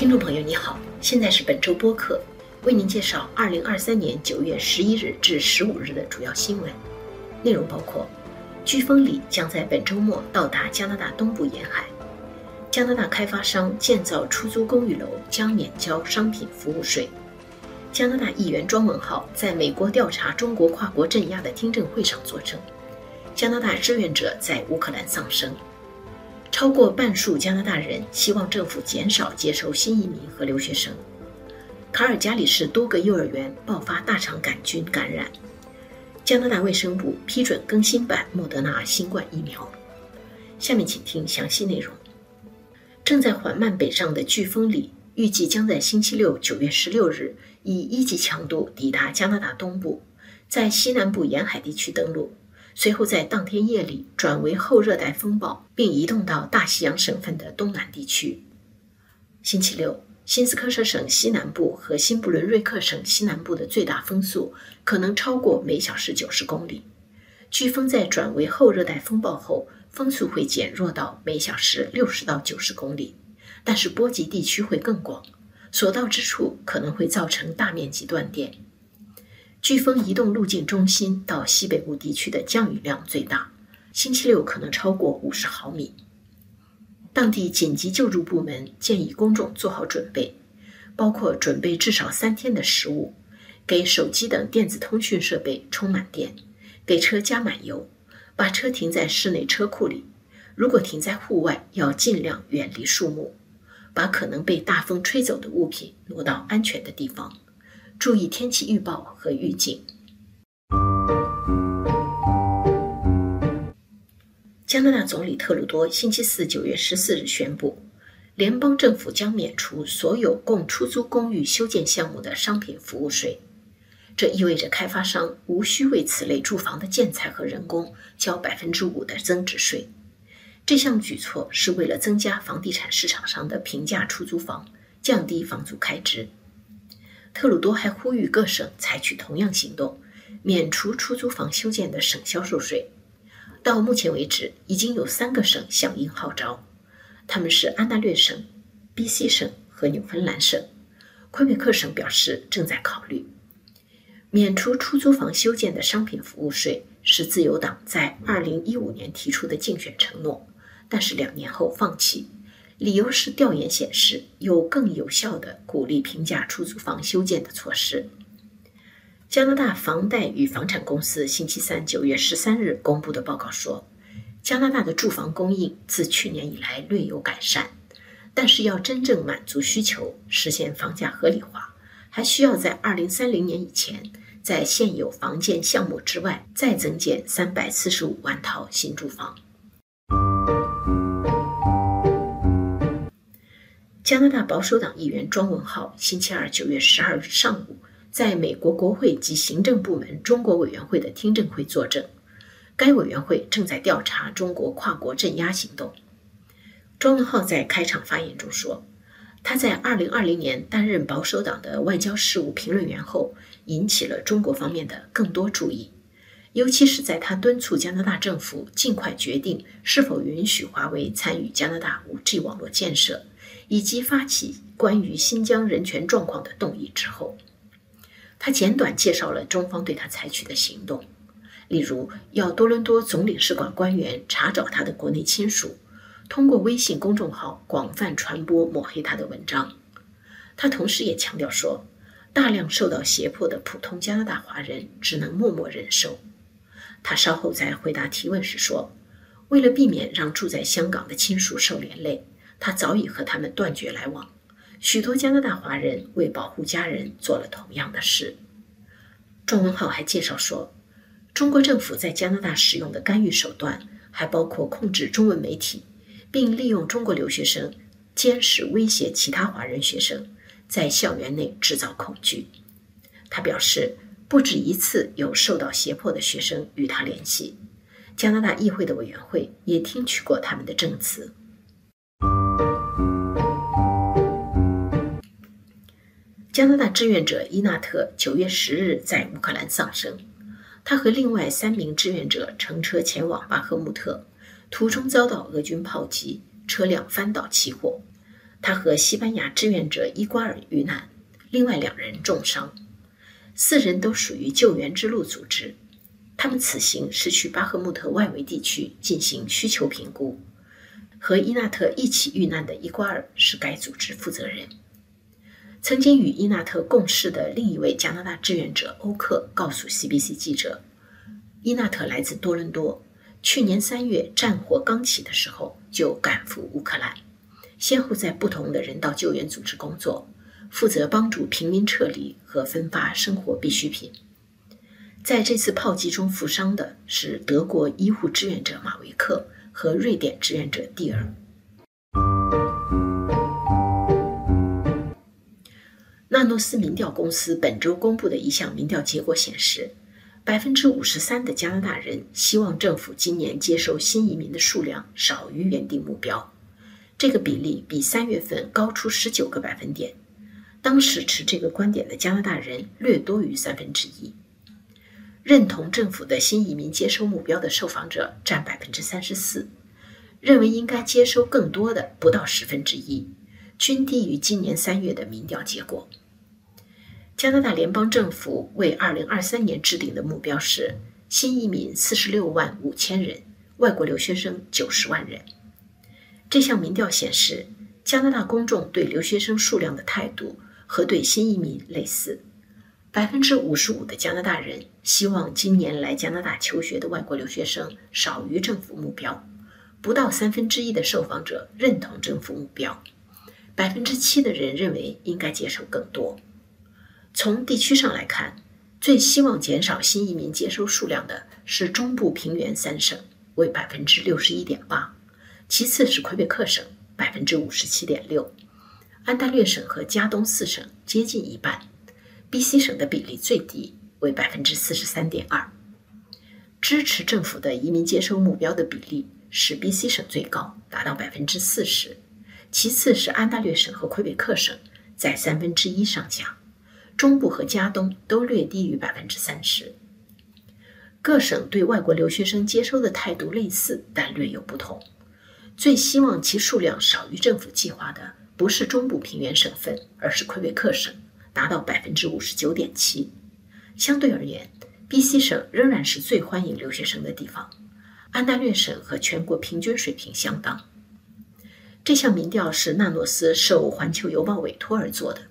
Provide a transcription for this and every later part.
听众朋友，你好，现在是本周播客，为您介绍二零二三年九月十一日至十五日的主要新闻。内容，包括：飓风里将在本周末到达加拿大东部沿海；加拿大开发商建造出租公寓楼将免交商品服务税；加拿大议员庄文浩在美国调查中国跨国镇压的听证会上作证；加拿大志愿者在乌克兰丧生。超过半数加拿大人希望政府减少接收新移民和留学生。卡尔加里市多个幼儿园爆发大肠杆菌感染。加拿大卫生部批准更新版莫德纳新冠疫苗。下面请听详细内容。正在缓慢北上的飓风里，预计将在星期六九月十六日以一级强度抵达加拿大东部，在西南部沿海地区登陆。随后在当天夜里转为后热带风暴，并移动到大西洋省份的东南地区。星期六，新斯科舍省西南部和新布伦瑞克省西南部的最大风速可能超过每小时九十公里。飓风在转为后热带风暴后，风速会减弱到每小时六十到九十公里，但是波及地区会更广，所到之处可能会造成大面积断电。飓风移动路径中心到西北部地区的降雨量最大，星期六可能超过五十毫米。当地紧急救助部门建议公众做好准备，包括准备至少三天的食物，给手机等电子通讯设备充满电，给车加满油，把车停在室内车库里。如果停在户外，要尽量远离树木，把可能被大风吹走的物品挪到安全的地方。注意天气预报和预警。加拿大总理特鲁多星期四九月十四日宣布，联邦政府将免除所有供出租公寓修建项目的商品服务税。这意味着开发商无需为此类住房的建材和人工交百分之五的增值税。这项举措是为了增加房地产市场上的平价出租房，降低房租开支。特鲁多还呼吁各省采取同样行动，免除出租房修建的省销售税。到目前为止，已经有三个省响应号召，他们是安大略省、B.C 省和纽芬兰省。魁北克省表示正在考虑免除出租房修建的商品服务税，是自由党在2015年提出的竞选承诺，但是两年后放弃。理由是，调研显示有更有效的鼓励平价出租房修建的措施。加拿大房贷与房产公司星期三九月十三日公布的报告说，加拿大的住房供应自去年以来略有改善，但是要真正满足需求、实现房价合理化，还需要在二零三零年以前，在现有房建项目之外再增建三百四十五万套新住房。加拿大保守党议员庄文浩星期二九月十二日上午在美国国会及行政部门中国委员会的听证会作证。该委员会正在调查中国跨国镇压行动。庄文浩在开场发言中说：“他在二零二零年担任保守党的外交事务评论员后，引起了中国方面的更多注意，尤其是在他敦促加拿大政府尽快决定是否允许华为参与加拿大五 G 网络建设。”以及发起关于新疆人权状况的动议之后，他简短介绍了中方对他采取的行动，例如要多伦多总领事馆官员查找他的国内亲属，通过微信公众号广泛传播抹黑他的文章。他同时也强调说，大量受到胁迫的普通加拿大华人只能默默忍受。他稍后在回答提问时说，为了避免让住在香港的亲属受连累。他早已和他们断绝来往，许多加拿大华人为保护家人做了同样的事。庄文浩还介绍说，中国政府在加拿大使用的干预手段还包括控制中文媒体，并利用中国留学生监视、威胁其他华人学生，在校园内制造恐惧。他表示，不止一次有受到胁迫的学生与他联系，加拿大议会的委员会也听取过他们的证词。加拿大志愿者伊纳特九月十日在乌克兰丧生，他和另外三名志愿者乘车前往巴赫穆特，途中遭到俄军炮击，车辆翻倒起火。他和西班牙志愿者伊瓜尔遇难，另外两人重伤。四人都属于救援之路组织，他们此行是去巴赫穆特外围地区进行需求评估。和伊纳特一起遇难的伊瓜尔是该组织负责人。曾经与伊纳特共事的另一位加拿大志愿者欧克告诉 CBC 记者，伊纳特来自多伦多，去年三月战火刚起的时候就赶赴乌克兰，先后在不同的人道救援组织工作。负责帮助平民撤离和分发生活必需品。在这次炮击中负伤的是德国医护志愿者马维克和瑞典志愿者蒂尔。纳诺斯民调公司本周公布的一项民调结果显示，百分之五十三的加拿大人希望政府今年接收新移民的数量少于原定目标，这个比例比三月份高出十九个百分点。当时持这个观点的加拿大人略多于三分之一，认同政府的新移民接收目标的受访者占百分之三十四，认为应该接收更多的不到十分之一，均低于今年三月的民调结果。加拿大联邦政府为二零二三年制定的目标是新移民四十六万五千人，外国留学生九十万人。这项民调显示，加拿大公众对留学生数量的态度。和对新移民类似，百分之五十五的加拿大人希望今年来加拿大求学的外国留学生少于政府目标，不到三分之一的受访者认同政府目标，百分之七的人认为应该接受更多。从地区上来看，最希望减少新移民接收数量的是中部平原三省，为百分之六十一点八，其次是魁北克省，百分之五十七点六。安大略省和加东四省接近一半，BC 省的比例最低，为百分之四十三点二。支持政府的移民接收目标的比例是 BC 省最高，达到百分之四十，其次是安大略省和魁北克省，在三分之一上下，中部和加东都略低于百分之三十。各省对外国留学生接收的态度类似，但略有不同。最希望其数量少于政府计划的。不是中部平原省份，而是魁北克省，达到百分之五十九点七。相对而言，BC 省仍然是最欢迎留学生的地方。安大略省和全国平均水平相当。这项民调是纳诺斯受环球邮报委托而做的，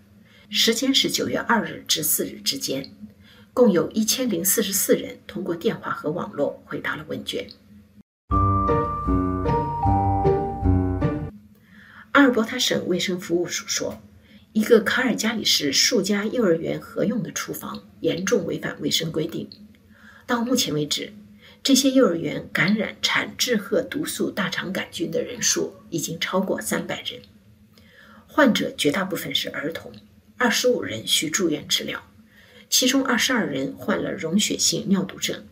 时间是九月二日至四日之间，共有一千零四十四人通过电话和网络回答了问卷。阿尔伯塔省卫生服务署说，一个卡尔加里市数家幼儿园合用的厨房严重违反卫生规定。到目前为止，这些幼儿园感染产致褐毒素大肠杆菌的人数已经超过三百人。患者绝大部分是儿童，二十五人需住院治疗，其中二十二人患了溶血性尿毒症，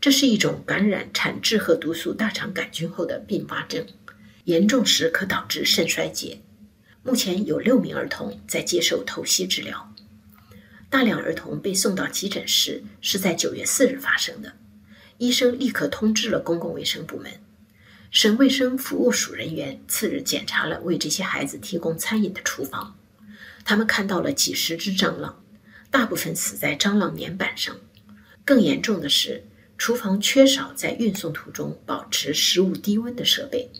这是一种感染产致和毒素大肠杆菌后的并发症。严重时可导致肾衰竭。目前有六名儿童在接受透析治疗。大量儿童被送到急诊室是在九月四日发生的。医生立刻通知了公共卫生部门。省卫生服务署人员次日检查了为这些孩子提供餐饮的厨房，他们看到了几十只蟑螂，大部分死在蟑螂粘板上。更严重的是，厨房缺少在运送途中保持食物低温的设备。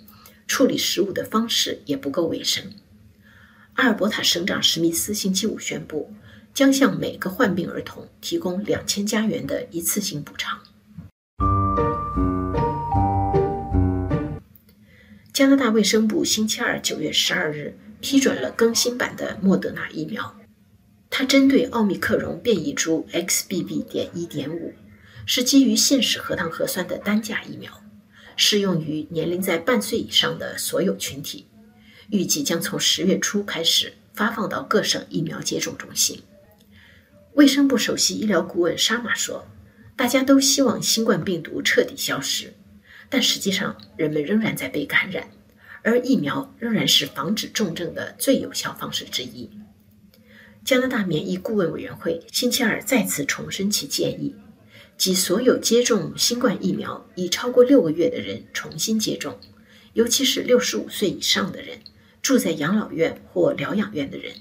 处理食物的方式也不够卫生。阿尔伯塔省长史密斯星期五宣布，将向每个患病儿童提供两千加元的一次性补偿。加拿大卫生部星期二九月十二日批准了更新版的莫德纳疫苗，它针对奥密克戎变异株 XBB. 点一点五，是基于信使核糖核酸的单价疫苗。适用于年龄在半岁以上的所有群体，预计将从十月初开始发放到各省疫苗接种中心。卫生部首席医疗顾问沙马说：“大家都希望新冠病毒彻底消失，但实际上人们仍然在被感染，而疫苗仍然是防止重症的最有效方式之一。”加拿大免疫顾问委员会星期二再次重申其建议。即所有接种新冠疫苗已超过六个月的人重新接种，尤其是六十五岁以上的人，住在养老院或疗养院的人、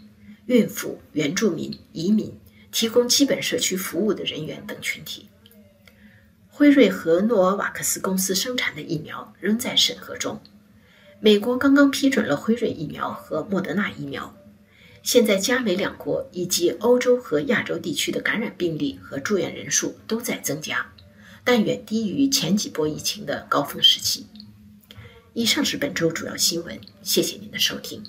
孕妇、原住民、移民、提供基本社区服务的人员等群体。辉瑞和诺瓦瓦克斯公司生产的疫苗仍在审核中。美国刚刚批准了辉瑞疫苗和莫德纳疫苗。现在，加美两国以及欧洲和亚洲地区的感染病例和住院人数都在增加，但远低于前几波疫情的高峰时期。以上是本周主要新闻，谢谢您的收听。